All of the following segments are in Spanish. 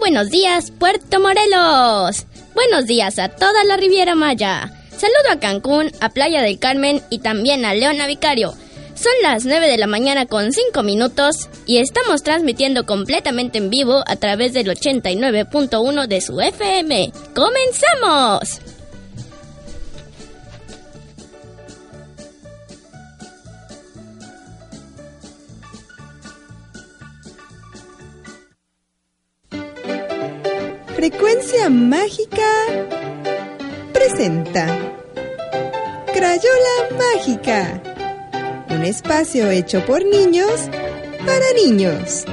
Buenos días, Puerto Morelos. Buenos días a toda la Riviera Maya. Saludo a Cancún, a Playa del Carmen y también a Leona Vicario. Son las 9 de la mañana con 5 minutos y estamos transmitiendo completamente en vivo a través del 89.1 de su FM. ¡Comenzamos! Frecuencia Mágica presenta Crayola Mágica, un espacio hecho por niños para niños.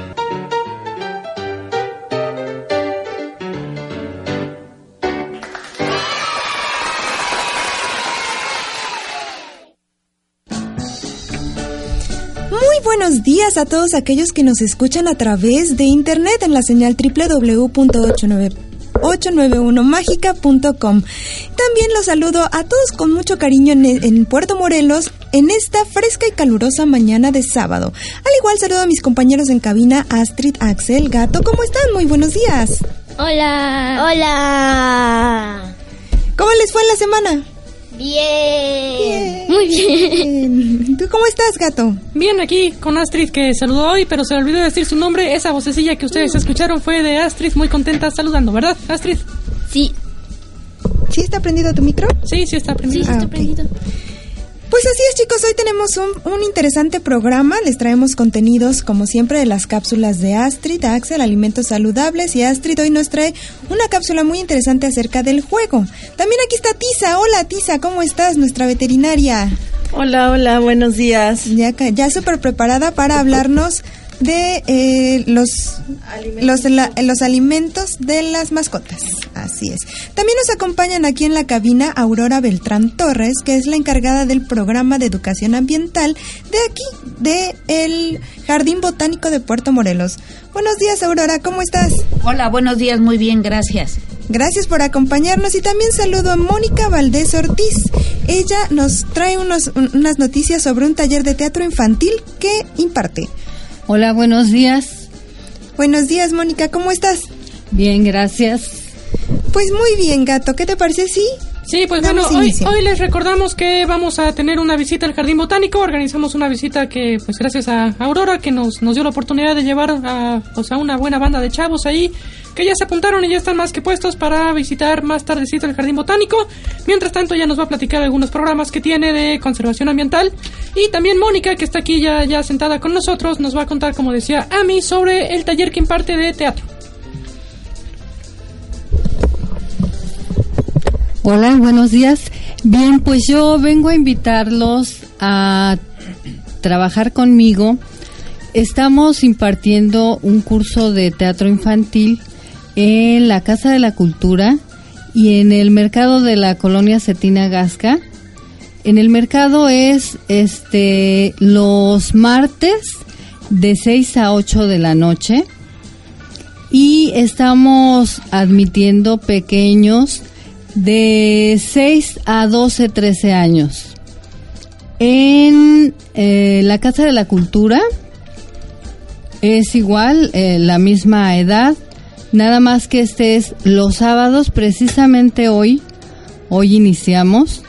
Buenos días a todos aquellos que nos escuchan a través de internet en la señal www.891mágica.com. También los saludo a todos con mucho cariño en, en Puerto Morelos en esta fresca y calurosa mañana de sábado. Al igual saludo a mis compañeros en cabina Astrid, Axel, Gato. ¿Cómo están? Muy buenos días. Hola. Hola. ¿Cómo les fue en la semana? Bien. Muy bien. ¿Tú cómo estás, Gato? Bien, aquí con Astrid que saludó hoy, pero se le olvidó decir su nombre. Esa vocecilla que ustedes escucharon fue de Astrid, muy contenta saludando, ¿verdad, Astrid? Sí. ¿Sí está prendido tu micro? Sí, sí está Sí, prendido. sí, Ah, está ok. prendido. Pues así es chicos, hoy tenemos un, un interesante programa, les traemos contenidos como siempre de las cápsulas de Astrid, Axel, alimentos saludables y Astrid hoy nos trae una cápsula muy interesante acerca del juego. También aquí está Tisa, hola Tisa, ¿cómo estás? Nuestra veterinaria, Hola, hola, buenos días. ya, ya súper preparada para hablarnos de eh, los, los, la- los alimentos de las mascotas. Así es. También nos acompañan aquí en la cabina Aurora Beltrán Torres, que es la encargada del programa de educación ambiental de aquí, de el Jardín Botánico de Puerto Morelos. Buenos días, Aurora, ¿cómo estás? Hola, buenos días, muy bien, gracias. Gracias por acompañarnos y también saludo a Mónica Valdés Ortiz. Ella nos trae unos, un- unas noticias sobre un taller de teatro infantil que imparte. Hola, buenos días. Buenos días, Mónica, ¿cómo estás? Bien, gracias. Pues muy bien, gato. ¿Qué te parece? Sí. Sí, pues Damos bueno, hoy, hoy les recordamos que vamos a tener una visita al Jardín Botánico. Organizamos una visita que, pues gracias a Aurora, que nos, nos dio la oportunidad de llevar a, pues, a una buena banda de chavos ahí, que ya se apuntaron y ya están más que puestos para visitar más tardecito el Jardín Botánico. Mientras tanto, ya nos va a platicar algunos programas que tiene de conservación ambiental. Y también Mónica, que está aquí ya, ya sentada con nosotros, nos va a contar, como decía Ami, sobre el taller que imparte de teatro. Hola, buenos días. Bien, pues yo vengo a invitarlos a trabajar conmigo. Estamos impartiendo un curso de teatro infantil en la Casa de la Cultura y en el mercado de la colonia Cetina Gasca. En el mercado es este los martes de 6 a 8 de la noche y estamos admitiendo pequeños de 6 a 12, 13 años. En eh, la Casa de la Cultura es igual, eh, la misma edad, nada más que este es los sábados, precisamente hoy, hoy iniciamos,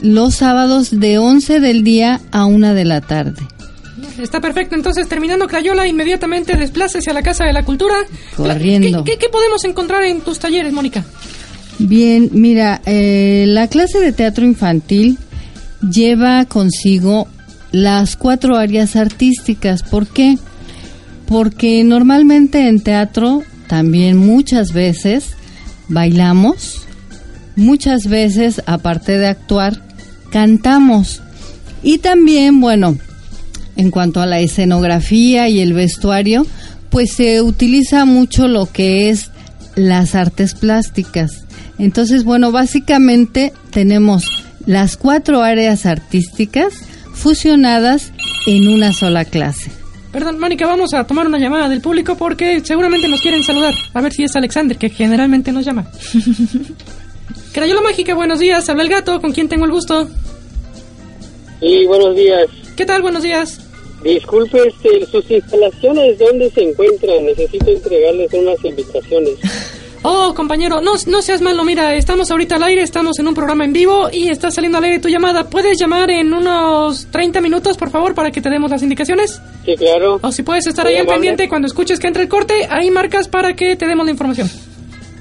los sábados de 11 del día a 1 de la tarde. Está perfecto, entonces terminando Crayola, inmediatamente desplácese a la Casa de la Cultura. Corriendo. ¿Qué, qué- qué podemos encontrar en tus talleres, Mónica? Bien, mira, eh, la clase de teatro infantil lleva consigo las cuatro áreas artísticas. ¿Por qué? Porque normalmente en teatro también muchas veces bailamos, muchas veces aparte de actuar cantamos. Y también, bueno, en cuanto a la escenografía y el vestuario, pues se utiliza mucho lo que es las artes plásticas. Entonces, bueno, básicamente tenemos las cuatro áreas artísticas fusionadas en una sola clase. Perdón, Mónica, vamos a tomar una llamada del público porque seguramente nos quieren saludar. A ver si es Alexander, que generalmente nos llama. Crayola Mágica, buenos días. Habla el gato, ¿con quién tengo el gusto? Sí, buenos días. ¿Qué tal? Buenos días. Disculpe, este, sus instalaciones, ¿dónde se encuentran? Necesito entregarles unas invitaciones. Oh, compañero, no, no seas malo, mira, estamos ahorita al aire, estamos en un programa en vivo y está saliendo al aire tu llamada. ¿Puedes llamar en unos 30 minutos, por favor, para que te demos las indicaciones? Sí, claro. O si puedes estar Muy ahí al pendiente cuando escuches que entre el corte, ahí marcas para que te demos la información.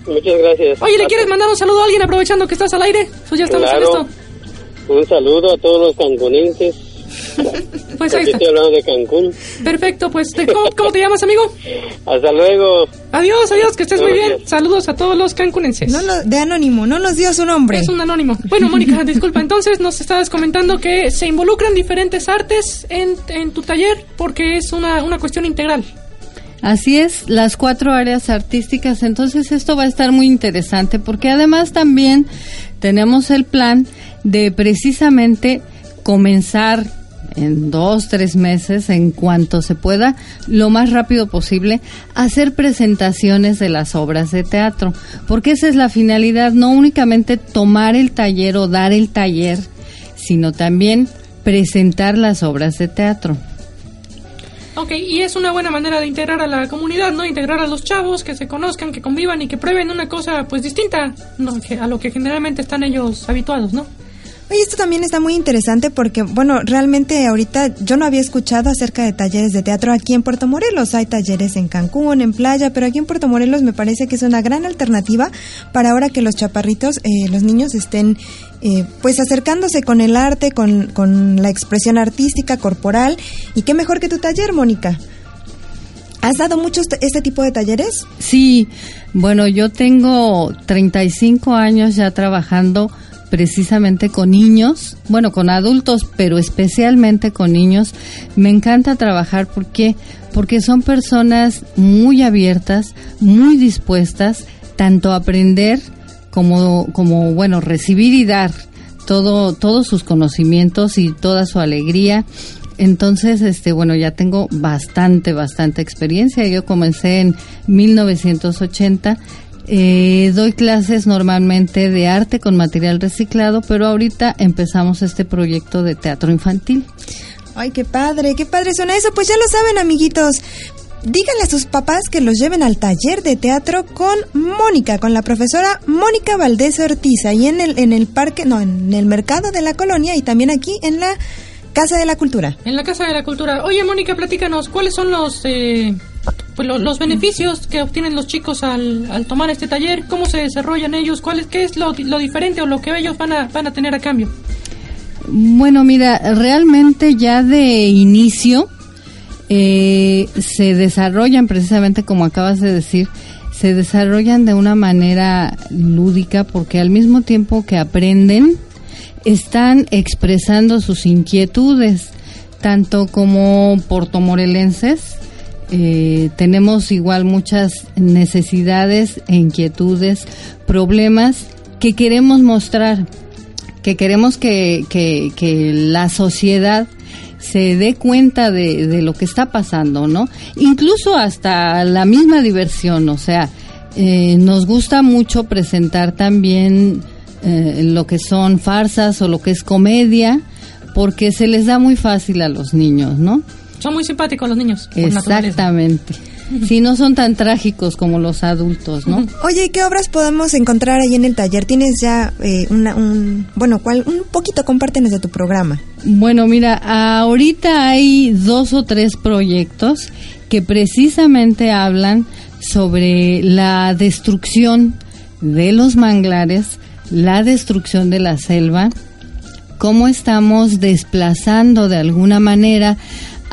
Muchas gracias. Oye, ¿le quieres mandar un saludo a alguien aprovechando que estás al aire? Pues ya estamos Claro. en esto. Un saludo a todos los cancunenses. Pues ahí está. estoy hablando de Cancún. Perfecto, pues ¿de ¿cómo, cómo te llamas, amigo? Hasta luego. Adiós, adiós, que estés muy bien. Gracias. Saludos a todos los cancunenses. No lo- de anónimo, no nos dio su nombre. Es un anónimo. Bueno, Mónica, disculpa, entonces nos estabas comentando que se involucran diferentes artes en, en tu taller porque es una, una cuestión integral. Así es, las cuatro áreas artísticas. Entonces esto va a estar muy interesante porque además también tenemos el plan de precisamente comenzar en dos, tres meses, en cuanto se pueda, lo más rápido posible, hacer presentaciones de las obras de teatro. Porque esa es la finalidad, no únicamente tomar el taller o dar el taller, sino también presentar las obras de teatro. Ok, y es una buena manera de integrar a la comunidad, ¿no? Integrar a los chavos, que se conozcan, que convivan y que prueben una cosa pues distinta ¿no? que- a lo que generalmente están ellos habituados, ¿no? Oye, esto también está muy interesante porque, bueno, realmente ahorita yo no había escuchado acerca de talleres de teatro aquí en Puerto Morelos. Hay talleres en Cancún, en playa, pero aquí en Puerto Morelos me parece que es una gran alternativa para ahora que los chaparritos, eh, los niños estén eh, pues acercándose con el arte, con, con la expresión artística, corporal. Y qué mejor que tu taller, Mónica. ¿Has dado muchos este tipo de talleres? Sí, bueno, yo tengo 35 años ya trabajando precisamente con niños, bueno, con adultos, pero especialmente con niños. Me encanta trabajar porque porque son personas muy abiertas, muy dispuestas tanto a aprender como como bueno, recibir y dar todo todos sus conocimientos y toda su alegría. Entonces, este, bueno, ya tengo bastante, bastante experiencia. Yo comencé en 1980. Eh, doy clases normalmente de arte con material reciclado, pero ahorita empezamos este proyecto de teatro infantil. Ay, qué padre, qué padre suena eso. Pues ya lo saben, amiguitos. Díganle a sus papás que los lleven al taller de teatro con Mónica, con la profesora Mónica Valdés Ortiz, ahí en el, en el parque, no, en el mercado de la colonia y también aquí en la Casa de la Cultura. En la Casa de la Cultura. Oye, Mónica, platícanos, ¿cuáles son los, eh, pues, lo- los beneficios que obtienen los chicos al, al tomar este taller? ¿Cómo se desarrollan ellos? ¿Cuál es, ¿Qué es lo, lo diferente o lo que ellos van a, van a tener a cambio? Bueno, mira, realmente ya de inicio eh, se desarrollan precisamente como acabas de decir, se desarrollan de una manera lúdica porque al mismo tiempo que aprenden, están expresando sus inquietudes, tanto como portomorelenses, eh, tenemos igual muchas necesidades e inquietudes, problemas que queremos mostrar, que queremos que, que, la sociedad se dé cuenta de, de lo que está pasando, ¿no? Incluso hasta la misma diversión, o sea, eh, nos gusta mucho presentar también eh, lo que son farsas o lo que es comedia, porque se les da muy fácil a los niños, ¿no? Son muy simpáticos los niños. Exactamente. Si no son tan trágicos como los adultos, ¿no? Oye, ¿y qué obras podemos encontrar ahí en el taller? Tienes ya eh, una, un, bueno, ¿cuál? Un poquito, compártenos de tu programa. Bueno, mira, ahorita hay dos o tres proyectos que precisamente hablan sobre la destrucción de los manglares, la destrucción de la selva, cómo estamos desplazando de alguna manera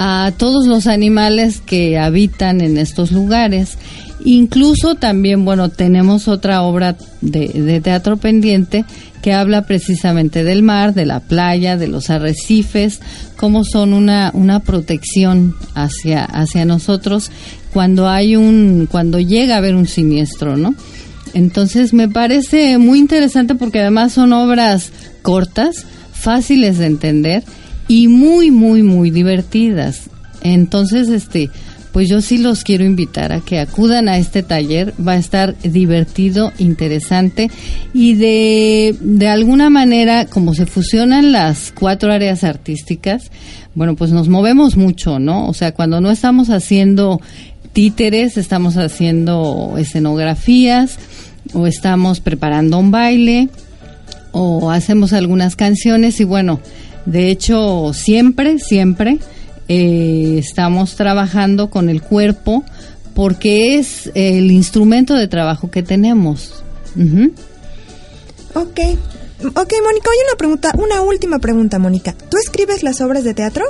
a todos los animales que habitan en estos lugares. Incluso también, bueno, tenemos otra obra de, teatro pendiente que habla precisamente del mar, de la playa, de los arrecifes, cómo son una, una protección hacia, hacia nosotros cuando hay un, cuando llega a haber un siniestro, ¿no? Entonces me parece muy interesante porque además son obras cortas, fáciles de entender y muy, muy, muy divertidas. Entonces, este, pues yo sí los quiero invitar a que acudan a este taller. Va a estar divertido, interesante y de, de alguna manera, como se fusionan las cuatro áreas artísticas, bueno, pues nos movemos mucho, ¿no? O sea, cuando no estamos haciendo títeres, estamos haciendo escenografías o estamos preparando un baile o hacemos algunas canciones y bueno, de hecho siempre, siempre eh, estamos trabajando con el cuerpo porque es el instrumento de trabajo que tenemos. Ujú. Ok. Ok, Mónica, oye una pregunta, una última pregunta, Mónica. ¿Tú escribes las obras de teatro?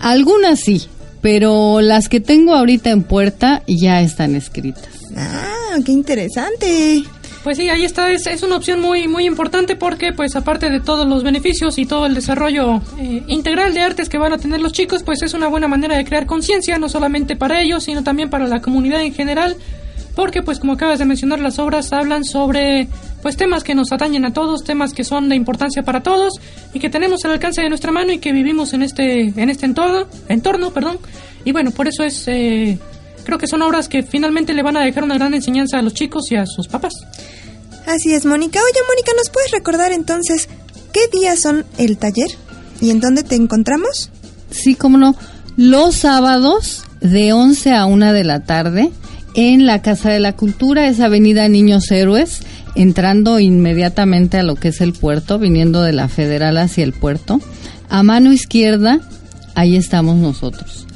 Algunas sí, pero las que tengo ahorita en puerta ya están escritas. Ah, qué interesante. Pues sí, ahí está, es, es una opción muy muy importante porque pues aparte de todos los beneficios y todo el desarrollo eh, integral de artes que van a tener los chicos, pues es una buena manera de crear conciencia, no solamente para ellos, sino también para la comunidad en general, porque pues como acabas de mencionar, las obras hablan sobre pues temas que nos atañen a todos, temas que son de importancia para todos y que tenemos al alcance de nuestra mano y que vivimos en este en este entorno, entorno, perdón. Y bueno, por eso es eh, creo que son obras que finalmente le van a dejar una gran enseñanza a los chicos y a sus papás. Así es, Mónica. Oye, Mónica, ¿nos puedes recordar entonces qué días son el taller y en dónde te encontramos? Sí, cómo no. Los sábados de 11 a 1 de la tarde en la Casa de la Cultura, es Avenida Niños Héroes, entrando inmediatamente a lo que es el puerto, viniendo de la Federal hacia el puerto. A mano izquierda, ahí estamos nosotros.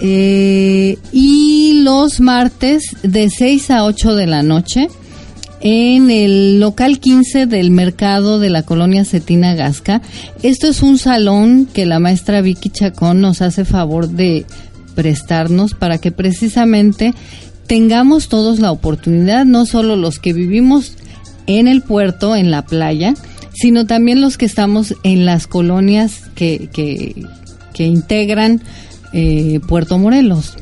Eh, y los martes de 6 a 8 de la noche en el local 15 del mercado de la colonia Cetina Gasca. Esto es un salón que la maestra Vicky Chacón nos hace favor de prestarnos para que precisamente tengamos todos la oportunidad, no solo los que vivimos en el puerto, en la playa, sino también los que estamos en las colonias que, que, que integran eh, Puerto Morelos.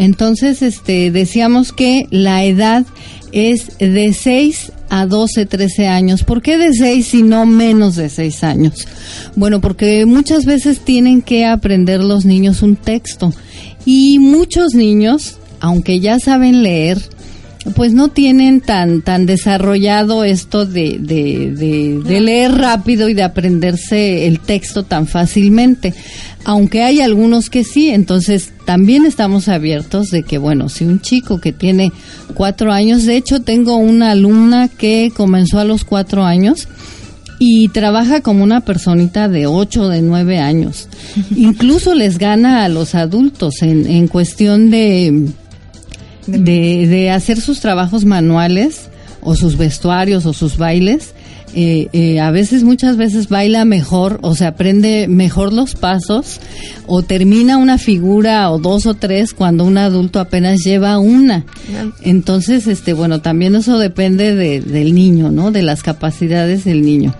Entonces, este, decíamos que la edad es de 6 a 12, 13 años. ¿Por qué de 6 y no menos de 6 años? Bueno, porque muchas veces tienen que aprender los niños un texto y muchos niños, aunque ya saben leer, pues no tienen tan tan desarrollado esto de, de, de, de leer rápido y de aprenderse el texto tan fácilmente aunque hay algunos que sí, entonces también estamos abiertos de que, bueno, si un chico que tiene cuatro años, de hecho tengo una alumna que comenzó a los cuatro años y trabaja como una personita de ocho, de nueve años. Incluso les gana a los adultos en, en cuestión de, de, de hacer sus trabajos manuales o sus vestuarios o sus bailes eh, eh, a veces, muchas veces baila mejor o se aprende mejor los pasos o termina una figura o dos o tres cuando un adulto apenas lleva una. Entonces, este, bueno, también eso depende de, del niño, ¿no? De las capacidades del niño.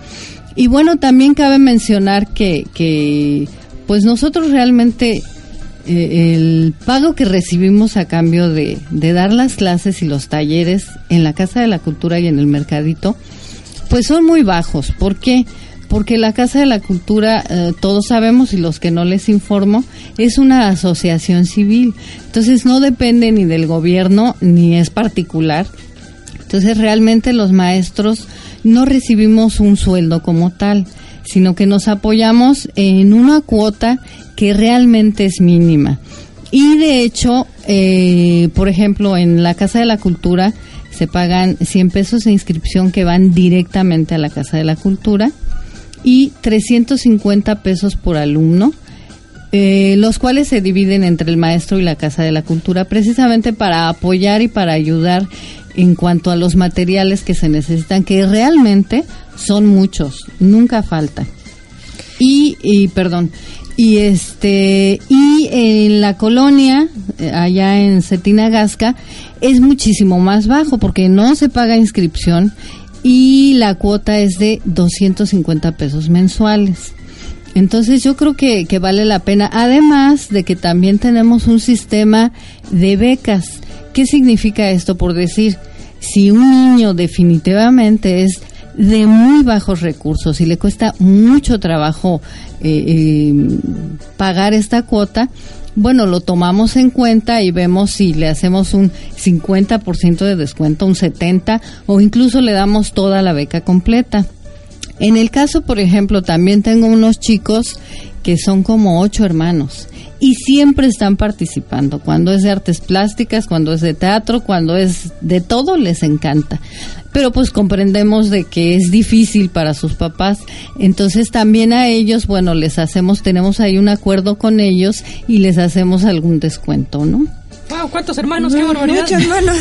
Y bueno, también cabe mencionar que, que pues nosotros realmente eh, el pago que recibimos a cambio de, de dar las clases y los talleres en la Casa de la Cultura y en el Mercadito, pues son muy bajos. ¿Por qué? Porque la Casa de la Cultura, eh, todos sabemos y los que no les informo, es una asociación civil. Entonces no depende ni del gobierno ni es particular. Entonces realmente los maestros no recibimos un sueldo como tal, sino que nos apoyamos en una cuota que realmente es mínima. Y de hecho, eh, por ejemplo, en la Casa de la Cultura, se pagan 100 pesos de inscripción que van directamente a la Casa de la Cultura y 350 pesos por alumno, eh, los cuales se dividen entre el maestro y la Casa de la Cultura precisamente para apoyar y para ayudar en cuanto a los materiales que se necesitan, que realmente son muchos, nunca falta. Y, y perdón, y este y en la colonia eh, allá en Cetina Gasca es muchísimo más bajo porque no se paga inscripción y la cuota es de 250 pesos mensuales. Entonces yo creo que, que vale la pena, además de que también tenemos un sistema de becas. ¿Qué significa esto? Por decir, si un niño definitivamente es de muy bajos recursos y le cuesta mucho trabajo eh, eh, pagar esta cuota, bueno, lo tomamos en cuenta y vemos si le hacemos un 50% de descuento, un 70% o incluso le damos toda la beca completa. En el caso, por ejemplo, también tengo unos chicos que son como ocho hermanos y siempre están participando. Cuando es de artes plásticas, cuando es de teatro, cuando es de todo, les encanta. Pero pues comprendemos de que es difícil para sus papás. Entonces también a ellos, bueno, les hacemos, tenemos ahí un acuerdo con ellos y les hacemos algún descuento, ¿no? Wow, ¿cuántos hermanos? ¡Qué barbaridad! Muchos hermanos.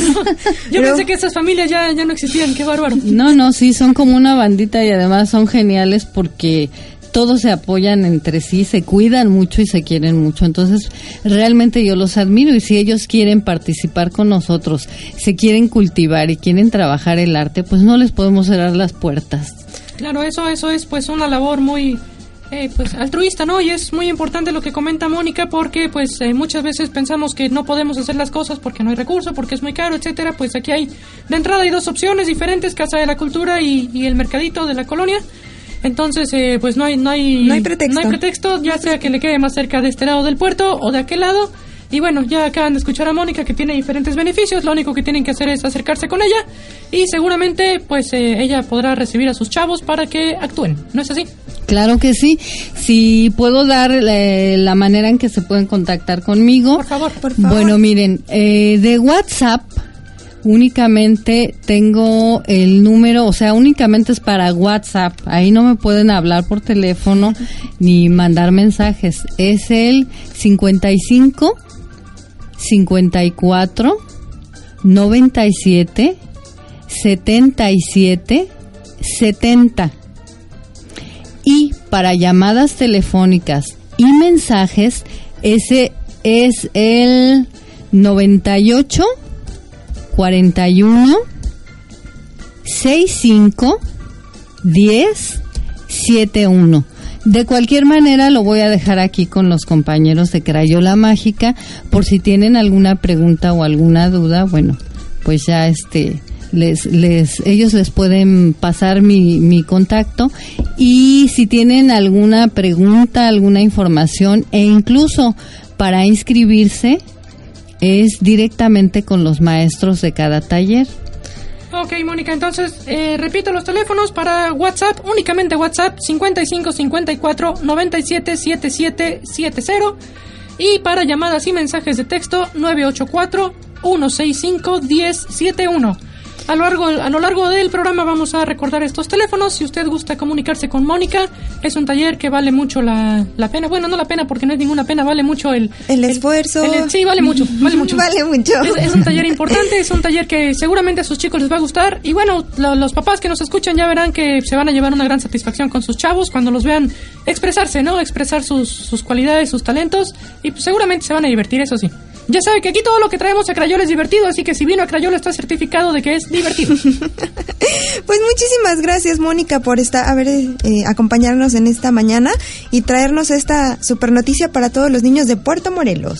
Yo pensé que esas familias ya, ya no existían, qué bárbaro. No, no, sí, son como una bandita y además son geniales porque todos se apoyan entre sí, se cuidan mucho y se quieren mucho. Entonces, realmente yo los admiro y si ellos quieren participar con nosotros, se quieren cultivar y quieren trabajar el arte, pues no les podemos cerrar las puertas. Claro, eso, eso es pues una labor muy eh, pues altruista, ¿no? Y es muy importante lo que comenta Mónica porque pues eh, muchas veces pensamos que no podemos hacer las cosas porque no hay recurso, porque es muy caro, etcétera. Pues aquí hay de entrada hay dos opciones diferentes, Casa de la Cultura y, y el Mercadito de la Colonia. Entonces, eh, pues no hay, no hay, No hay pretexto. no hay pretexto, ya sea que le quede más cerca de este lado del puerto o de aquel lado. Y bueno, ya acaban de escuchar a Mónica que tiene diferentes beneficios, lo único que tienen que hacer es acercarse con ella y seguramente pues eh, ella podrá recibir a sus chavos para que actúen, ¿no es así? Claro que sí. Si puedo dar eh, la manera en que se pueden contactar conmigo. Por favor. Por favor. Bueno, miren, eh, de WhatsApp únicamente tengo el número, o sea, únicamente es para WhatsApp. Ahí no me pueden hablar por teléfono ni mandar mensajes. Es el 55 54 97 77 70. Y para llamadas telefónicas y mensajes, ese es el 98 41 65 10 71. De cualquier manera lo voy a dejar aquí con los compañeros de Crayola Mágica por si tienen alguna pregunta o alguna duda, bueno, pues ya este les, les, ellos les pueden pasar mi, mi contacto y si tienen alguna pregunta, alguna información e incluso para inscribirse es directamente con los maestros de cada taller. Ok, Mónica, entonces eh, repito los teléfonos para WhatsApp, únicamente WhatsApp 55 54 97 77 70 y para llamadas y mensajes de texto 984 165 1071. A lo, largo, a lo largo del programa vamos a recordar estos teléfonos. Si usted gusta comunicarse con Mónica, es un taller que vale mucho la, la pena. Bueno, no la pena porque no es ninguna pena, vale mucho el... El esfuerzo. el- sí, vale mucho, vale mucho. Vale mucho. Es, es un taller importante, es un taller que seguramente a sus chicos les va a gustar. Y bueno, lo- los papás que nos escuchan ya verán que se van a llevar una gran satisfacción con sus chavos cuando los vean expresarse, ¿no? Expresar sus, sus cualidades, sus talentos. Y pues seguramente se van a divertir, eso sí. Ya sabe que aquí todo lo que traemos a Crayola es divertido, así que si vino a Crayola está certificado de que es divertido. Pues muchísimas gracias, Mónica, por esta, haber eh, acompañarnos en esta mañana y traernos esta super noticia para todos los niños de Puerto Morelos.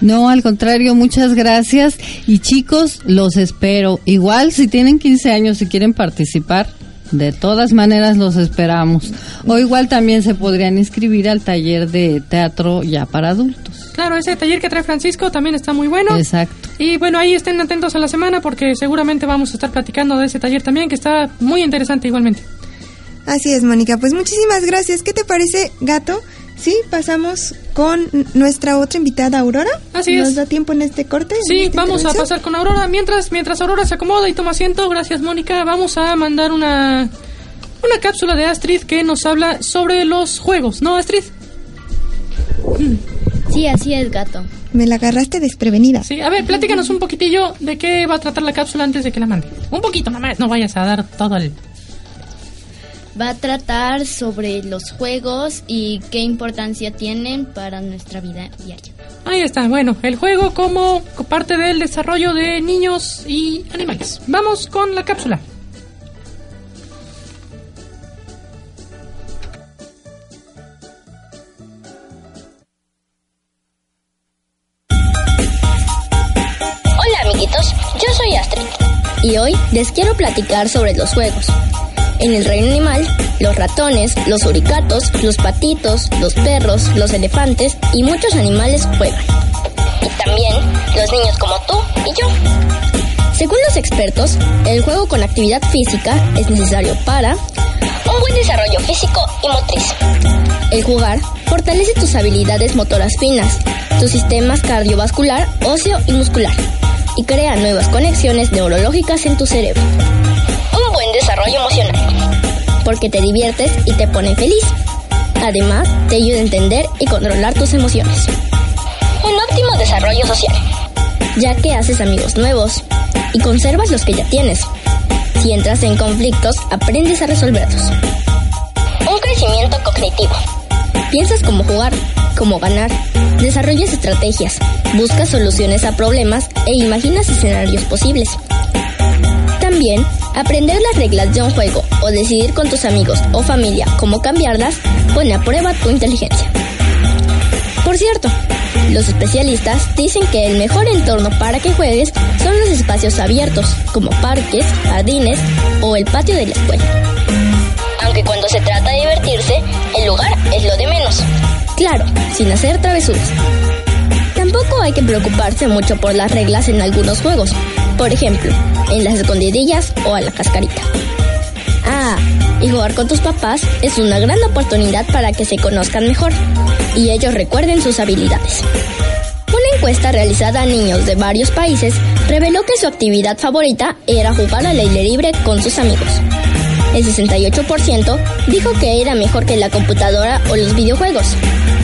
No, al contrario, muchas gracias. Y chicos, los espero. Igual, si tienen 15 años y quieren participar, de todas maneras los esperamos. O igual también se podrían inscribir al taller de teatro ya para adultos. Claro, ese taller que trae Francisco también está muy bueno. Exacto. Y bueno, ahí estén atentos a la semana porque seguramente vamos a estar platicando de ese taller también que está muy interesante igualmente. Así es, Mónica. Pues muchísimas gracias. ¿Qué te parece, gato? Sí, pasamos con nuestra otra invitada, Aurora. Así ¿Nos es. da tiempo en este corte? Sí, vamos a pasar con Aurora. Mientras, mientras Aurora se acomoda y toma asiento, gracias Mónica, vamos a mandar una, una cápsula de Astrid que nos habla sobre los juegos, ¿no, Astrid? Sí, así es, gato. Me la agarraste desprevenida. Sí, a ver, platícanos un poquitillo de qué va a tratar la cápsula antes de que la mande. Un poquito nada más, no vayas a dar todo el... Va a tratar sobre los juegos y qué importancia tienen para nuestra vida diaria. Ahí está, bueno, el juego como parte del desarrollo de niños y animales. Vamos con la cápsula. Y hoy les quiero platicar sobre los juegos. En el reino animal, los ratones, los uricatos, los patitos, los perros, los elefantes y muchos animales juegan. Y también los niños como tú y yo. Según los expertos, el juego con actividad física es necesario para un buen desarrollo físico y motriz. El jugar fortalece tus habilidades motoras finas, tu sistema cardiovascular, óseo y muscular, y crea nuevas conexiones neurológicas en tu cerebro. Un buen desarrollo emocional, porque te diviertes y te pone feliz. Además, te ayuda a entender y controlar tus emociones. Un óptimo desarrollo social, ya que haces amigos nuevos y conservas los que ya tienes. Si entras en conflictos, aprendes a resolverlos. Un crecimiento cognitivo. Piensas cómo jugar, cómo ganar, desarrollas estrategias, buscas soluciones a problemas e imaginas escenarios posibles. También, aprender las reglas de un juego o decidir con tus amigos o familia cómo cambiarlas pone a prueba tu inteligencia. Por cierto, los especialistas dicen que el mejor entorno para que juegues son los espacios abiertos, como parques, jardines o el patio de la escuela. Aunque cuando se trata de divertirse, el lugar es lo de menos. Claro, sin hacer travesuras. Tampoco hay que preocuparse mucho por las reglas en algunos juegos. Por ejemplo, en las escondidillas o a la cascarita. Ah, y jugar con tus papás es una gran oportunidad para que se conozcan mejor y ellos recuerden sus habilidades. Una encuesta realizada a niños de varios países reveló que su actividad favorita era jugar al aire libre con sus amigos. El 68% dijo que era mejor que la computadora o los videojuegos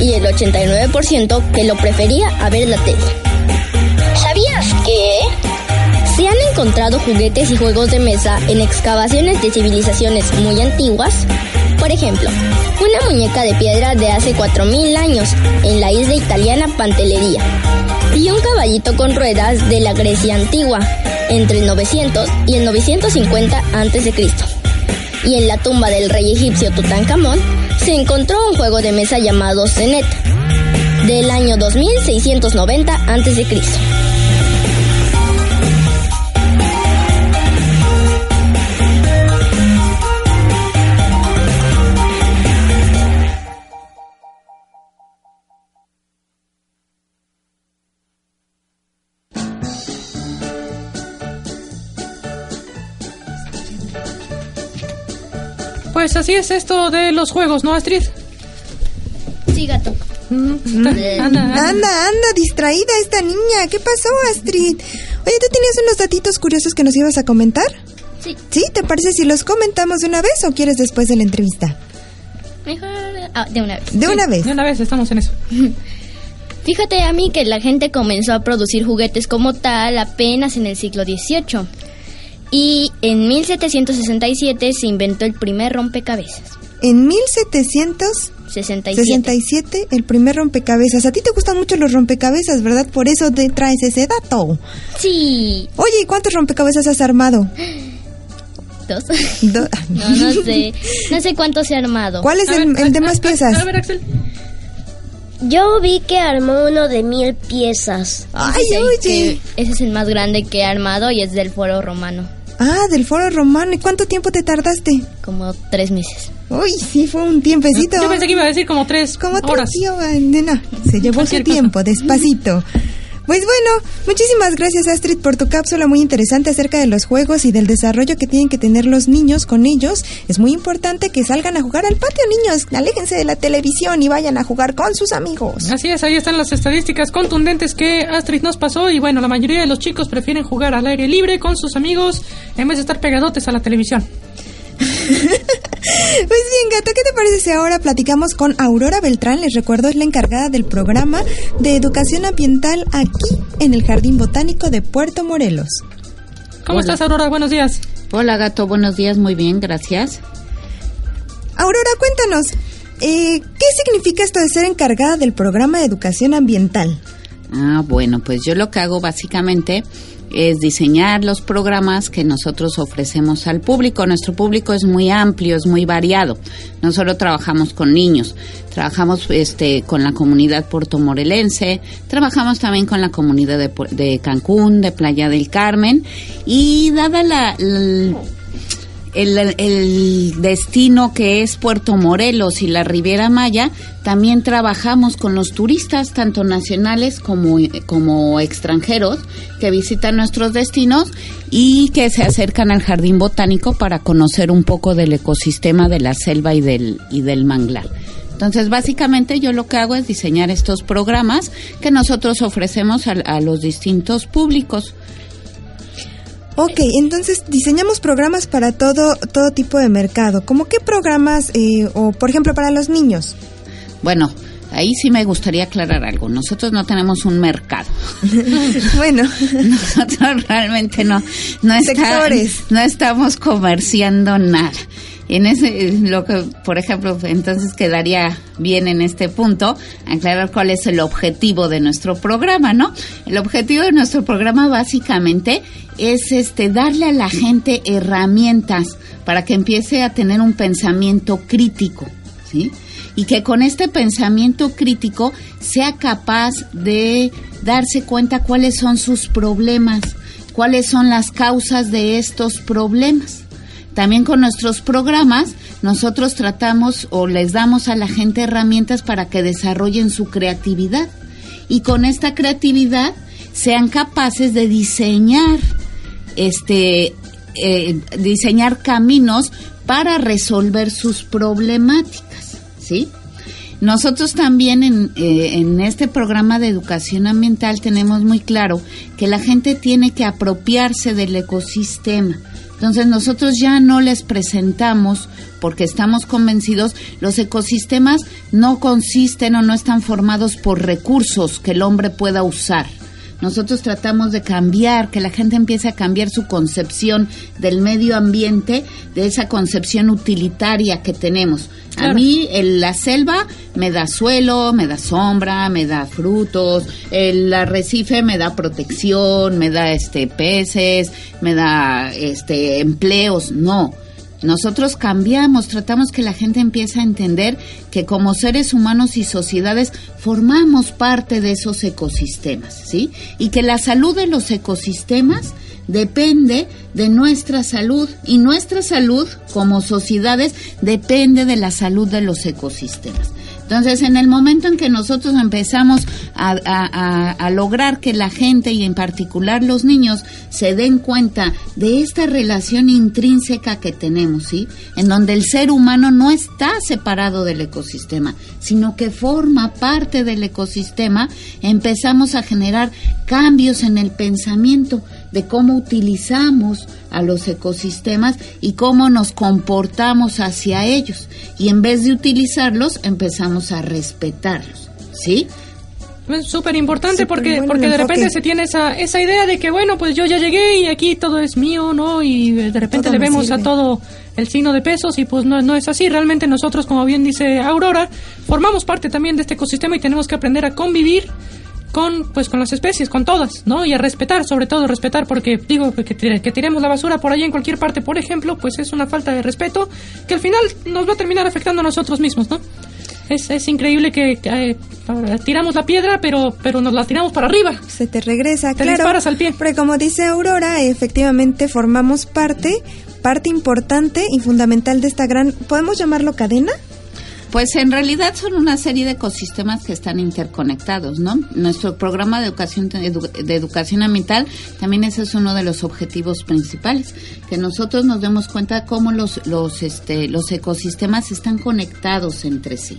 y el 89% que lo prefería a ver la tele. ¿Sabías que? Se han encontrado juguetes y juegos de mesa en excavaciones de civilizaciones muy antiguas. Por ejemplo, una muñeca de piedra de hace 4.000 años en la isla italiana Pantelería y un caballito con ruedas de la Grecia antigua entre el 900 y el 950 a.C. Y en la tumba del rey egipcio Tutankamón se encontró un juego de mesa llamado Zenet del año 2690 a.C. Pues así es esto de los juegos, ¿no, Astrid? Sí, gato. Mm, está- anda, anda. Anda, anda, distraída esta niña. ¿Qué pasó, Astrid? Oye, ¿tú tenías unos datitos curiosos que nos ibas a comentar? Sí, ¿Sí? ¿Te parece si los comentamos de una vez o quieres después de la entrevista? mejor ah, de una vez. De una vez. De una vez estamos en eso. Fíjate a mí que la gente comenzó a producir juguetes como tal apenas en el siglo XVIII. Y en 1767 se inventó el primer rompecabezas. En 1767, 67. el primer rompecabezas. A ti te gustan mucho los rompecabezas, ¿verdad? Por eso te traes ese dato. Sí. Oye, ¿y cuántos rompecabezas has armado? Dos. Do- No, no sé. No sé cuánto se ha armado. ¿Cuál es A el, ver, el de a- más a- piezas? A ver, Axel. Yo vi que armó uno de mil piezas. Ay, Ese es el oye. que- ese es el más grande que he armado y es del foro romano. Ah, del foro romano. ¿Y cuánto tiempo te tardaste? Como tres meses. Uy, sí, fue un tiempecito. Yo pensé que iba a decir como tres Como te horas. tío, no, se llevó su tiempo, despacito. Pues bueno, muchísimas gracias Astrid por tu cápsula muy interesante acerca de los juegos y del desarrollo que tienen que tener los niños con ellos. Es muy importante que salgan a jugar al patio, niños. Aléjense de la televisión y vayan a jugar con sus amigos. Así es, ahí están las estadísticas contundentes que Astrid nos pasó y bueno, la mayoría de los chicos prefieren jugar al aire libre con sus amigos en vez de estar pegadotes a la televisión. Pues bien, gato, ¿qué te parece si ahora platicamos con Aurora Beltrán? Les recuerdo, es la encargada del programa de educación ambiental aquí en el Jardín Botánico de Puerto Morelos. ¿Cómo Hola. estás, Aurora? Buenos días. Hola gato, buenos días, muy bien, gracias. Aurora, cuéntanos, eh, ¿qué significa esto de ser encargada del programa de educación ambiental? Ah, bueno, pues yo lo que hago básicamente es diseñar los programas que nosotros ofrecemos al público. Nuestro público es muy amplio, es muy variado. No solo trabajamos con niños, trabajamos este, con la comunidad puertomorelense, trabajamos también con la comunidad de, de Cancún, de Playa del Carmen y dada la- el, destino que es Puerto Morelos y la Riviera Maya, también trabajamos con los turistas, tanto nacionales como, como extranjeros, que visitan nuestros destinos y que se acercan al Jardín Botánico para conocer un poco del ecosistema de la selva y del, y del manglar. Entonces, básicamente yo lo que hago es diseñar estos programas que nosotros ofrecemos a los distintos públicos. Ok, entonces diseñamos programas para todo, todo tipo de mercado. ¿Cómo qué programas, eh, o por ejemplo para los niños? Bueno, ahí sí me gustaría aclarar algo. Nosotros no tenemos un mercado. bueno, nosotros realmente no, no, está- Sectores. no estamos comerciando nada. En ese, lo que, por ejemplo, entonces quedaría bien en este punto aclarar cuál es el objetivo de nuestro programa, ¿no? El objetivo de nuestro programa básicamente es este darle a la gente herramientas para que empiece a tener un pensamiento crítico, ¿sí? Y que con este pensamiento crítico sea capaz de darse cuenta cuáles son sus problemas, cuáles son las causas de estos problemas. También con nuestros programas nosotros tratamos o les damos a la gente herramientas para que desarrollen su creatividad y con esta creatividad sean capaces de diseñar este eh, diseñar caminos para resolver sus problemáticas, ¿sí? Nosotros también en, eh, en este programa de educación ambiental tenemos muy claro que la gente tiene que apropiarse del ecosistema. Entonces nosotros ya no les presentamos, porque estamos convencidos, los ecosistemas no consisten o no están formados por recursos que el hombre pueda usar. Nosotros tratamos de cambiar, que la gente empiece a cambiar su concepción del medio ambiente, de esa concepción utilitaria que tenemos. A mí el- la selva me da suelo, me da sombra, me da frutos, el arrecife me da protección, me da este peces, me da este empleos, no. Nosotros cambiamos, tratamos que la gente empiece a entender que como seres humanos y sociedades formamos parte de esos ecosistemas, ¿sí? Y que la salud de los ecosistemas depende de nuestra salud y nuestra salud como sociedades depende de la salud de los ecosistemas. Entonces, en el momento en que nosotros empezamos a, a- a- lograr que la gente y en particular los niños se den cuenta de esta relación intrínseca que tenemos, ¿sí? En donde el ser humano no está separado del ecosistema, sino que forma parte del ecosistema, empezamos a generar cambios en el pensamiento de cómo utilizamos a los ecosistemas y cómo nos comportamos hacia ellos. Y en vez de utilizarlos, empezamos a respetarlos. ¿Sí? Es súper importante porque, bueno porque de repente se tiene esa, esa idea de que, bueno, pues yo ya llegué y aquí todo es mío, ¿no? Y de repente Todo le vemos a todo el signo de pesos y pues no, no es así. Realmente nosotros, como bien dice Aurora, formamos parte también de este ecosistema y tenemos que aprender a convivir con pues con las especies, con todas, ¿no? Y a respetar, sobre todo respetar, porque digo que, tire- que tiremos la basura por ahí en cualquier parte, por ejemplo, pues es una falta de respeto que al final nos va a terminar afectando a nosotros mismos, ¿no? Es, es increíble que eh, tiramos la piedra, pero pero nos la tiramos para arriba. se te regresa, Te claro. disparas al pie. Porque como dice Aurora, efectivamente formamos parte, parte importante y fundamental de esta gran, ¿podemos llamarlo cadena? Pues en realidad son una serie de ecosistemas que están interconectados, ¿no? Nuestro programa de educación edu- de educación ambiental también ese es uno de los objetivos principales, que nosotros nos demos cuenta cómo los los este los ecosistemas están conectados entre sí.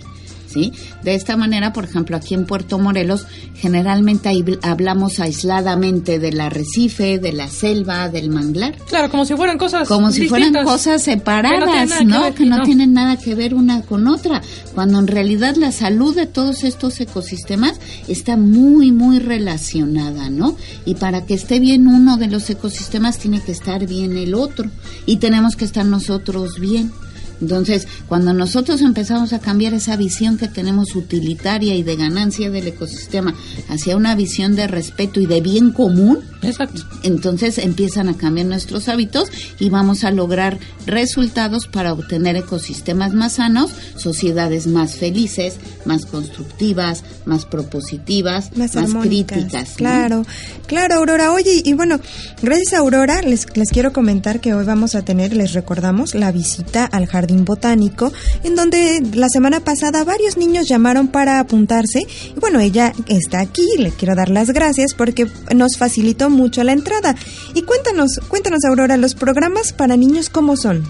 ¿Sí? De esta manera, por ejemplo, aquí en Puerto Morelos, generalmente hablamos aisladamente del arrecife, de la selva, del manglar Claro, como si fueran cosas como si fueran cosas separadas, ¿no? que ver, Que no no. tienen nada que ver una con otra, cuando en realidad la salud de todos estos ecosistemas está muy, muy relacionada, ¿no? Y para que esté bien uno de los ecosistemas tiene que estar bien el otro y tenemos que estar nosotros bien. Entonces, cuando nosotros empezamos a cambiar esa visión que tenemos utilitaria y de ganancia del ecosistema hacia una visión de respeto y de bien común, Exacto. entonces empiezan a cambiar nuestros hábitos y vamos a lograr resultados para obtener ecosistemas más sanos, sociedades más felices, más constructivas, más propositivas, más, críticas. ¿no? Claro, claro, Aurora. Oye, y bueno, gracias a Aurora, les, les quiero comentar que hoy vamos a tener, les recordamos, la visita al Jardín Botánico, en donde la semana pasada varios niños llamaron para apuntarse. Y bueno, ella está aquí, le quiero dar las gracias porque nos facilitó mucho la entrada. Y cuéntanos, cuéntanos, Aurora, los programas para niños, ¿cómo son?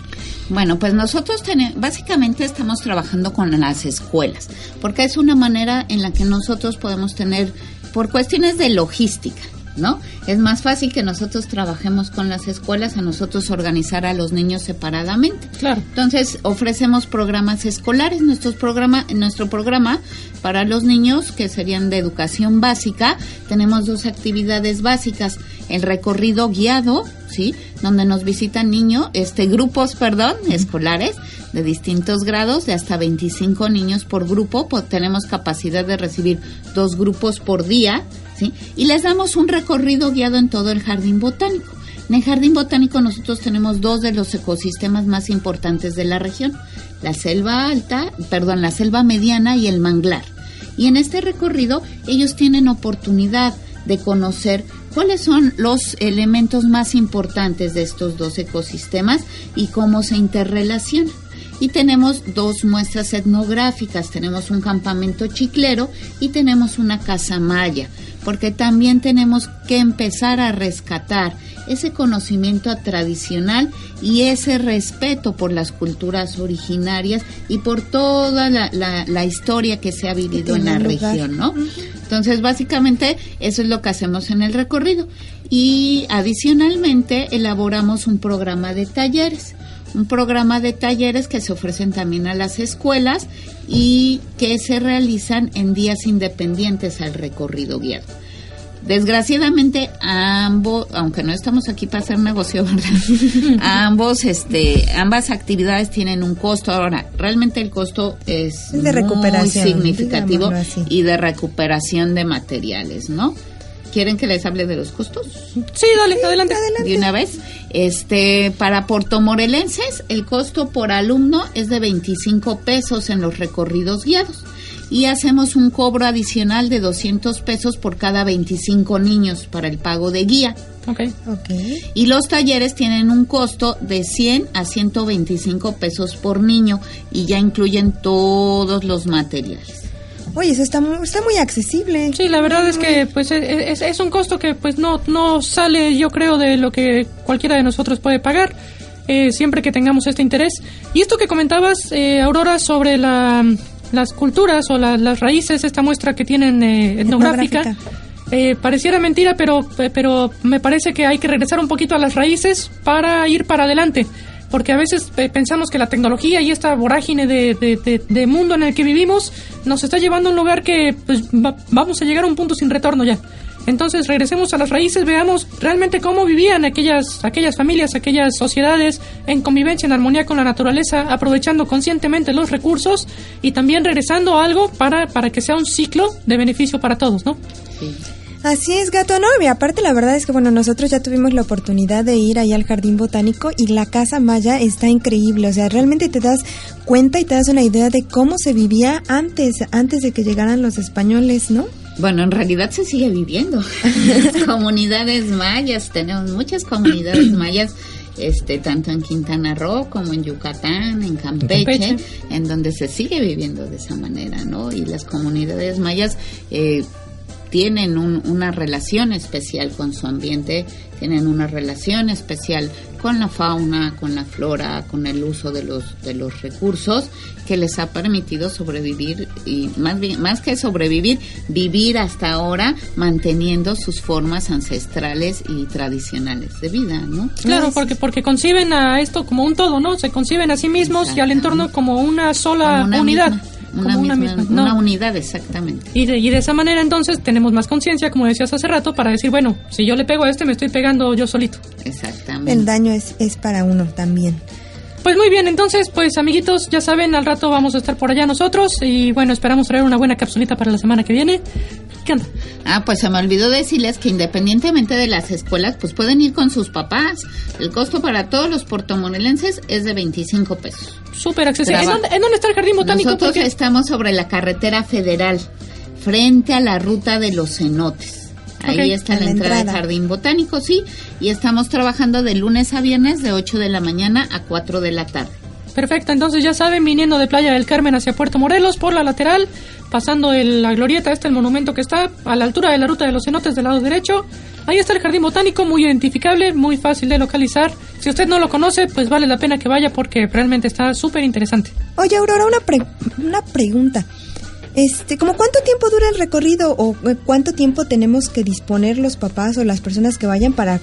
Bueno, pues nosotros tene- básicamente estamos trabajando con las escuelas, porque es una manera en la que nosotros podemos tener, por cuestiones de logística, ¿no? Es más fácil que nosotros trabajemos con las escuelas a nosotros organizar a los niños separadamente. Claro. Entonces ofrecemos programas escolares, nuestros programa, nuestro programa para los niños que serían de educación básica, tenemos dos actividades básicas, el recorrido guiado, sí, donde nos visitan niños, este grupos, perdón, escolares de distintos grados, de hasta 25 niños por grupo, pues, tenemos capacidad de recibir dos grupos por día, sí, y les damos un recorrido guiado en todo el jardín botánico. En el Jardín Botánico nosotros tenemos dos de los ecosistemas más importantes de la región, la selva alta, perdón, la selva mediana y el manglar. Y en este recorrido ellos tienen oportunidad de conocer cuáles son los elementos más importantes de estos dos ecosistemas y cómo se interrelacionan. Y tenemos dos muestras etnográficas, tenemos un campamento chiclero y tenemos una casa maya, porque también tenemos que empezar a rescatar ese conocimiento tradicional y ese respeto por las culturas originarias y por toda la, la- la historia que se ha vivido en la lugar. región, ¿no? Entonces, básicamente, eso es lo que hacemos en el recorrido. Y adicionalmente, elaboramos un programa de talleres. Un programa de talleres que se ofrecen también a las escuelas y que se realizan en días independientes al recorrido guiado. Desgraciadamente, ambos, aunque no estamos aquí para hacer negocio, ¿verdad? ambos, este, ambas actividades tienen un costo. Ahora, realmente el costo es, Es de muy recuperación, significativo digámoslo así. y de recuperación de materiales, ¿no? ¿Quieren que les hable de los costos? Sí, dale, adelante. De una vez, este, para portomorelenses, el costo por alumno es de 25 pesos en los recorridos guiados y hacemos un cobro adicional de 200 pesos por cada 25 niños para el pago de guía. Ok. Ok. Y los talleres tienen un costo de 100 a 125 pesos por niño y ya incluyen todos los materiales. Oye, eso está muy, está muy accesible. Sí, la verdad es que pues e- es, es un costo que pues no no sale yo creo de lo que cualquiera de nosotros puede pagar eh, siempre que tengamos este interés. Y esto que comentabas eh, Aurora sobre la, las culturas o la- las raíces, esta muestra que tienen eh, etnográfica. Etnográfica. eh, pareciera mentira, pero, pero me parece que hay que regresar un poquito a las raíces para ir para adelante. Porque a veces eh, pensamos que la tecnología y esta vorágine de, de- mundo en el que vivimos nos está llevando a un lugar que pues, va- vamos a llegar a un punto sin retorno ya. Entonces regresemos a las raíces, veamos realmente cómo vivían aquellas, aquellas familias, aquellas sociedades en convivencia, en armonía con la naturaleza, aprovechando conscientemente los recursos y también regresando a algo para, para que sea un ciclo de beneficio para todos, ¿no? Así es, gato, no, y aparte la verdad es que bueno, nosotros ya tuvimos la oportunidad de ir ahí al jardín botánico y la casa maya está increíble, o sea, realmente te das cuenta y te das una idea de cómo se vivía antes, antes de que llegaran los españoles, ¿no? Bueno, en realidad se sigue viviendo. comunidades mayas, tenemos muchas comunidades mayas, este, tanto en Quintana Roo como en Yucatán, en Campeche, Campeche. en donde se sigue viviendo de esa manera, ¿no? Y las comunidades mayas eh, tienen un- una relación especial con su ambiente, tienen una relación especial con la fauna, con la flora, con el uso de los de los recursos que les ha permitido sobrevivir y más más que sobrevivir, vivir hasta ahora manteniendo sus formas ancestrales y tradicionales de vida, ¿no? Claro, porque porque conciben a esto como un todo, ¿no? Se conciben a sí mismos y al entorno como una sola Como una unidad, misma, una, una misma- misma, una ¿no? unidad exactamente. Y de, y de esa manera entonces tenemos más conciencia, como decías hace rato, para decir, bueno, si yo le pego a este me estoy pegando yo solito. Exactamente. El daño es, es para uno también. Pues muy bien, entonces, pues amiguitos, ya saben, al rato vamos a estar por allá nosotros y bueno, esperamos traer una buena capsulita para la semana que viene. ¿Qué onda? Ah, pues se me olvidó decirles que independientemente de las escuelas, pues pueden ir con sus papás. El costo para todos los portomorelenses es de 25 pesos. Súper accesible. ¿En dónde, en dónde está el jardín botánico? Nosotros Porque- estamos sobre la carretera federal, frente a la ruta de los cenotes. Ahí está la, la entrada del entrada. jardín botánico, sí. Y estamos trabajando de lunes a viernes de 8 de la mañana a 4 de la tarde. Perfecto, entonces ya saben, viniendo de Playa del Carmen hacia Puerto Morelos por la lateral, pasando el- la glorieta, este el monumento que está a la altura de la ruta de los cenotes del lado derecho. Ahí está el jardín botánico, muy identificable, muy fácil de localizar. Si usted no lo conoce, pues vale la pena que vaya porque realmente está súper interesante. Oye, Aurora, una, pre- una pregunta. Este, ¿como cuánto tiempo dura el recorrido o eh, cuánto tiempo tenemos que disponer los papás o las personas que vayan para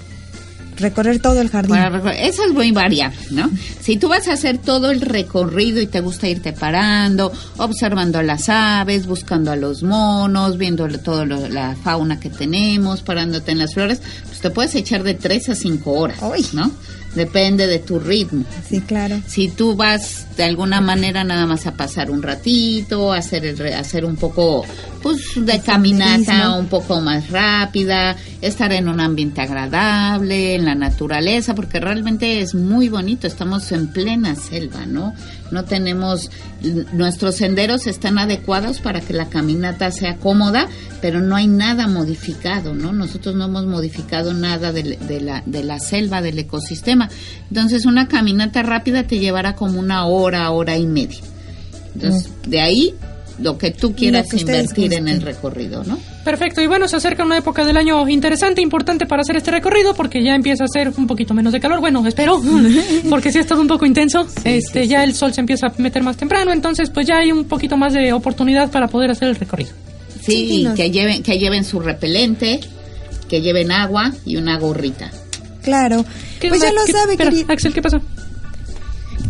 recorrer todo el jardín? Para es muy variable, ¿no? Si tú vas a hacer todo el recorrido y te gusta irte parando, observando a las aves, buscando a los monos, viendo toda la fauna que tenemos, parándote en las flores, pues te puedes echar de 3 a 5 horas. ¿no? Depende de tu ritmo. Sí, claro. Si tú vas de alguna manera nada más a pasar un ratito, hacer el hacer un poco pues de caminata un poco más rápida, estar en un ambiente agradable, en la naturaleza, porque realmente es muy bonito, estamos en plena selva, ¿no? No tenemos nuestros senderos están adecuados para que la caminata sea cómoda, pero no hay nada modificado, ¿no? Nosotros no hemos modificado nada de, de la, de la selva, del ecosistema. Entonces, una caminata rápida te llevará como una hora, hora y media. Entonces, de ahí lo que tú quieras que invertir en el recorrido, ¿no? Perfecto, y bueno, se acerca una época del año interesante, importante para hacer este recorrido, porque ya empieza a hacer un poquito menos de calor, bueno, espero, porque sí ha estado un poco intenso, este, ya el sol se empieza a meter más temprano, entonces pues ya hay un poquito más de oportunidad para poder hacer el recorrido. Sí, que lleven, que lleven su repelente, que lleven agua y una gorrita. Claro. ¿Qué Pues ya lo ¿Qué- sabe. Axel, ¿qué pasó?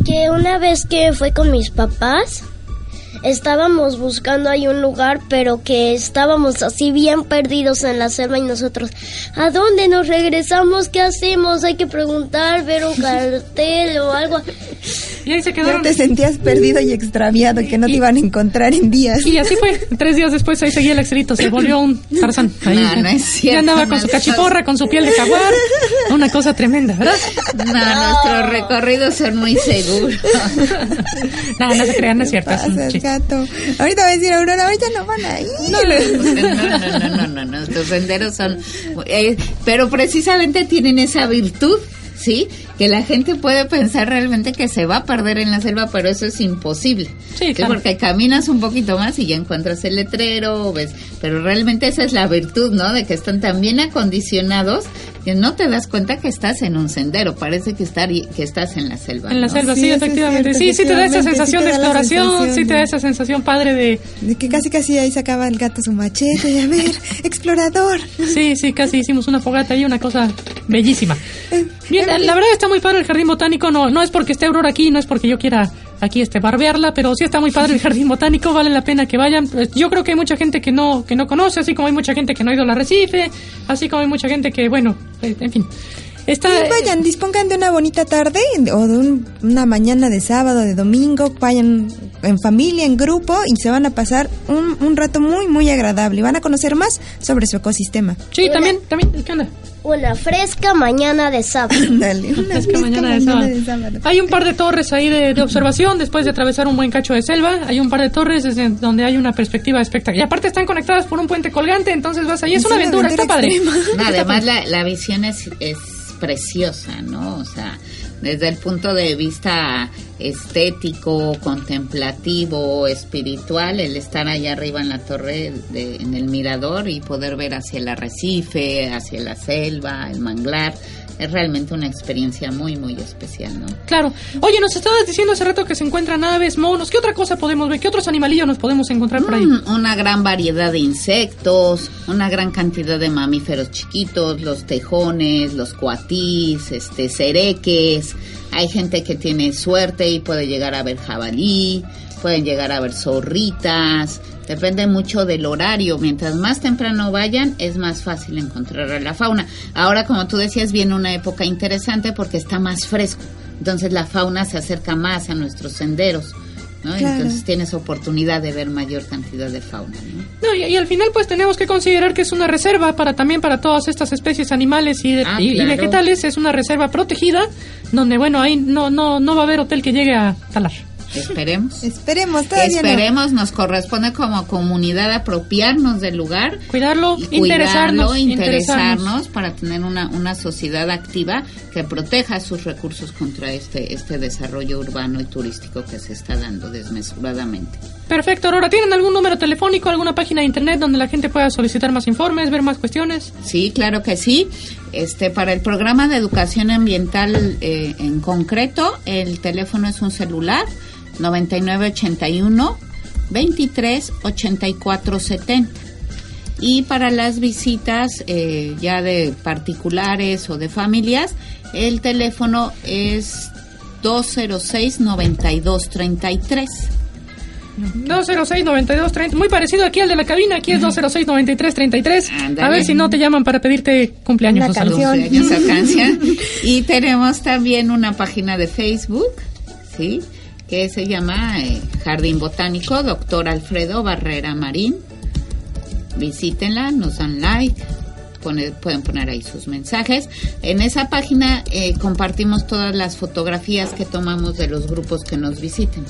Que una vez que fue con mis papás, estábamos buscando ahí un lugar, pero que estábamos así bien perdidos en la selva y nosotros, ¿a dónde nos regresamos? ¿Qué hacemos? Hay que preguntar, ver un cartel o algo. Y ahí se Ya quedaron. te sentías perdido y extraviado, que no te iban a encontrar en días. Y así fue. Tres días después ahí seguía el Axelito. Se volvió un Tarzán. Ahí, No, no es cierto, Ya andaba con no su cachiporra, con su piel de jaguar. Una cosa tremenda, ¿verdad? No, nuestros recorridos son muy seguros. No, no se crean, no es cierto. es un Pasas, chiste. Gato. Ahorita va a decir Aurora, ahorita no van a ir. No, no, no, no, no, nuestros senderos son... eh, pero precisamente tienen esa virtud, ¿sí? Que la gente puede pensar realmente que se va a perder en la selva, pero eso es imposible. Sí, claro. Porque caminas un poquito más y ya encuentras el letrero, ves. Pero realmente esa es la virtud, ¿no? De que están tan bien acondicionados que no te das cuenta que estás en un sendero. Parece que, estar, que estás en la selva. En la ¿no? selva, Sí, sí, es efectivamente. cierto, sí, sí te da esa sensación sí de da exploración, sensación sí te da esa sensación padre de... De que casi casi ahí sacaba el gato su machete y a ver, explorador. Sí, sí, casi hicimos una fogata y una cosa bellísima. Eh, Bien, la la verdad está muy padre el jardín botánico, no, no es porque esté Aurora aquí, no es porque yo quiera aquí este barbearla, pero sí está muy padre el jardín botánico, vale la pena que vayan. Pues, Yo creo que hay mucha gente que no que no conoce, así como hay mucha gente que no ha ido al arrecife, así como hay mucha gente que, bueno, eh, en fin. Sí, vayan, dispongan de una bonita tarde o de un- una mañana de sábado, de domingo, vayan en familia, en grupo y se van a pasar un, un rato muy, muy agradable. y Van a conocer más sobre su ecosistema. Sí, también, también, ¿qué onda? Una fresca mañana de sábado. Dale, una fresca mañana de mañana sábado. de sábado. Hay un par de torres ahí de, de observación después de atravesar un buen cacho de selva. Hay un par de torres desde donde hay una perspectiva espectacular. Y aparte están conectadas por un puente colgante, entonces vas ahí. Es, Es una una aventura, aventura está padre. No, además la, la visión es, es preciosa, ¿no? O sea, desde el punto de vista estético, contemplativo, espiritual, el estar allá arriba en la torre, de- en el mirador y poder ver hacia el arrecife, hacia la selva, el manglar, es realmente una experiencia muy, muy especial, ¿no? Claro. Oye, nos estabas diciendo hace rato que se encuentran aves, monos. ¿Qué otra cosa podemos ver? ¿Qué otros animalillos nos podemos encontrar por ahí? Mm, Una gran variedad de insectos, una gran cantidad de mamíferos chiquitos, los tejones, los cuatís, este, cereques. Hay gente que tiene suerte y puede llegar a ver jabalí, pueden llegar a ver zorritas. Depende mucho del horario. Mientras más temprano vayan, es más fácil encontrar a la fauna. Ahora, como tú decías, viene una época interesante porque está más fresco. Entonces la fauna se acerca más a nuestros senderos. ¿No? Claro. Entonces tienes oportunidad de ver mayor cantidad de fauna. ¿no? No, y, y al final pues tenemos que considerar que es una reserva para también para todas estas especies animales y, de- Ah, y- vegetales, es una reserva protegida donde bueno, ahí no no no va a haber hotel que llegue a talar. Esperemos. Esperemos, todavía no. Esperemos, nos corresponde como comunidad apropiarnos del lugar, Cuidarlo, y interesarnos, cuidarlo, interesarnos interesarnos. para tener una, una sociedad activa que proteja sus recursos contra este, este desarrollo urbano y turístico que se está dando desmesuradamente. Perfecto, Aurora, ¿tienen algún número telefónico, alguna página de internet donde la gente pueda solicitar más informes, ver más cuestiones? Sí, claro que sí. Este, para el programa de educación ambiental eh, en concreto, el teléfono es un celular 9981 23 84 70. Y para las visitas eh, ya de particulares o de familias, el teléfono es 206 92 33. 206 92 30, muy parecido aquí al de la cabina, aquí es 206 93 33. A ver si no te llaman para pedirte cumpleaños Una o salud. canción. cumpleaños o canción. Y tenemos también una página de Facebook, ¿sí? Que se llama eh, Jardín Botánico, doctor Alfredo Barrera Marín. Visítenla, nos dan like, pone- pueden poner ahí sus mensajes. En esa página eh, compartimos todas las fotografías que tomamos de los grupos que nos visiten.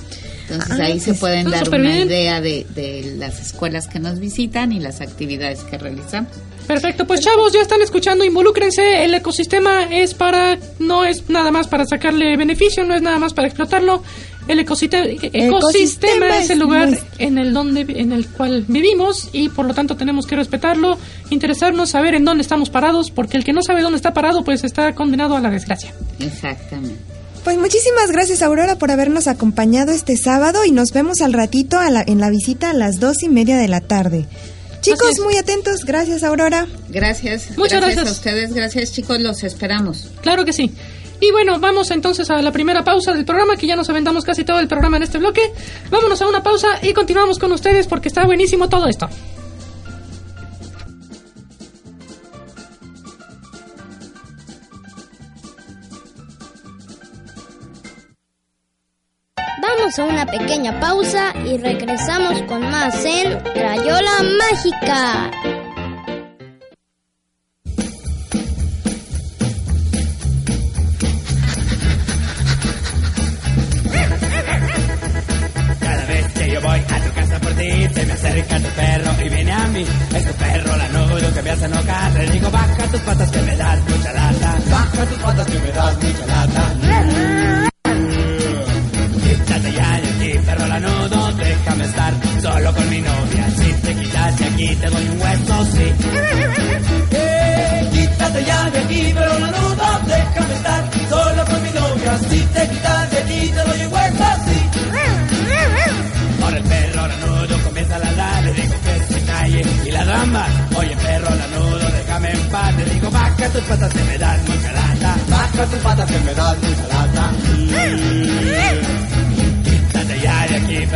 Entonces Ah, ahí se pues, pueden está dar una bien. idea de, de las escuelas que nos visitan y las actividades que realizamos. Perfecto, pues chavos, ya están escuchando, involúcrense, el ecosistema es para, no es nada más para sacarle beneficio, no es nada más para explotarlo, el ecosistema, ecosistema, es el lugar nuestro. en el donde en el cual vivimos y por lo tanto tenemos que respetarlo, interesarnos, saber en dónde estamos parados, porque el que no sabe dónde está parado pues está condenado a la desgracia. Exactamente. Pues muchísimas gracias Aurora por habernos acompañado este sábado y nos vemos al ratito a la- en la visita a las dos y media de la tarde. Chicos, muy atentos. Gracias Aurora. Gracias. Muchas gracias. gracias. a ustedes. Gracias, chicos. Los esperamos. Claro que sí. Y bueno, vamos entonces a la primera pausa del programa, que ya nos aventamos casi todo el programa en este bloque. Vámonos a una pausa y continuamos con ustedes porque está buenísimo todo esto. Vamos a una pequeña pausa y regresamos con más en Crayola Mágica.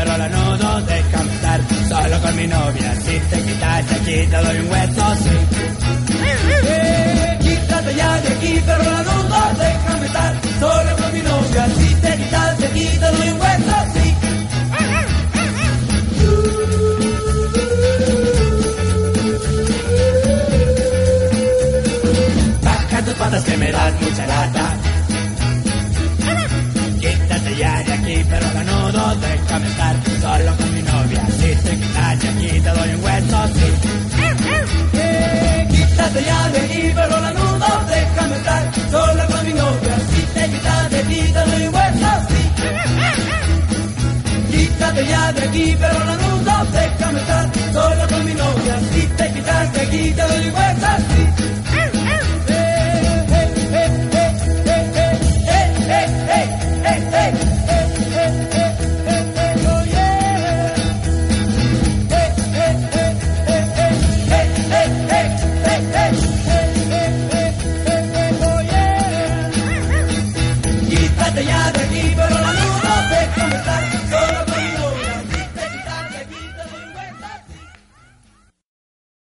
De aquí, perro lanudo, déjame estar solo con mi novia. Si te quitas aquí, te doy un hueso, sí. Aquí, pero ganudo, déjame estar solo con mi novia. Si te quitas de doy un hueso, sí. Quítate ya de aquí, pero ganudo, déjame estar solo con mi novia. Si te quitas de doy un hueso, sí.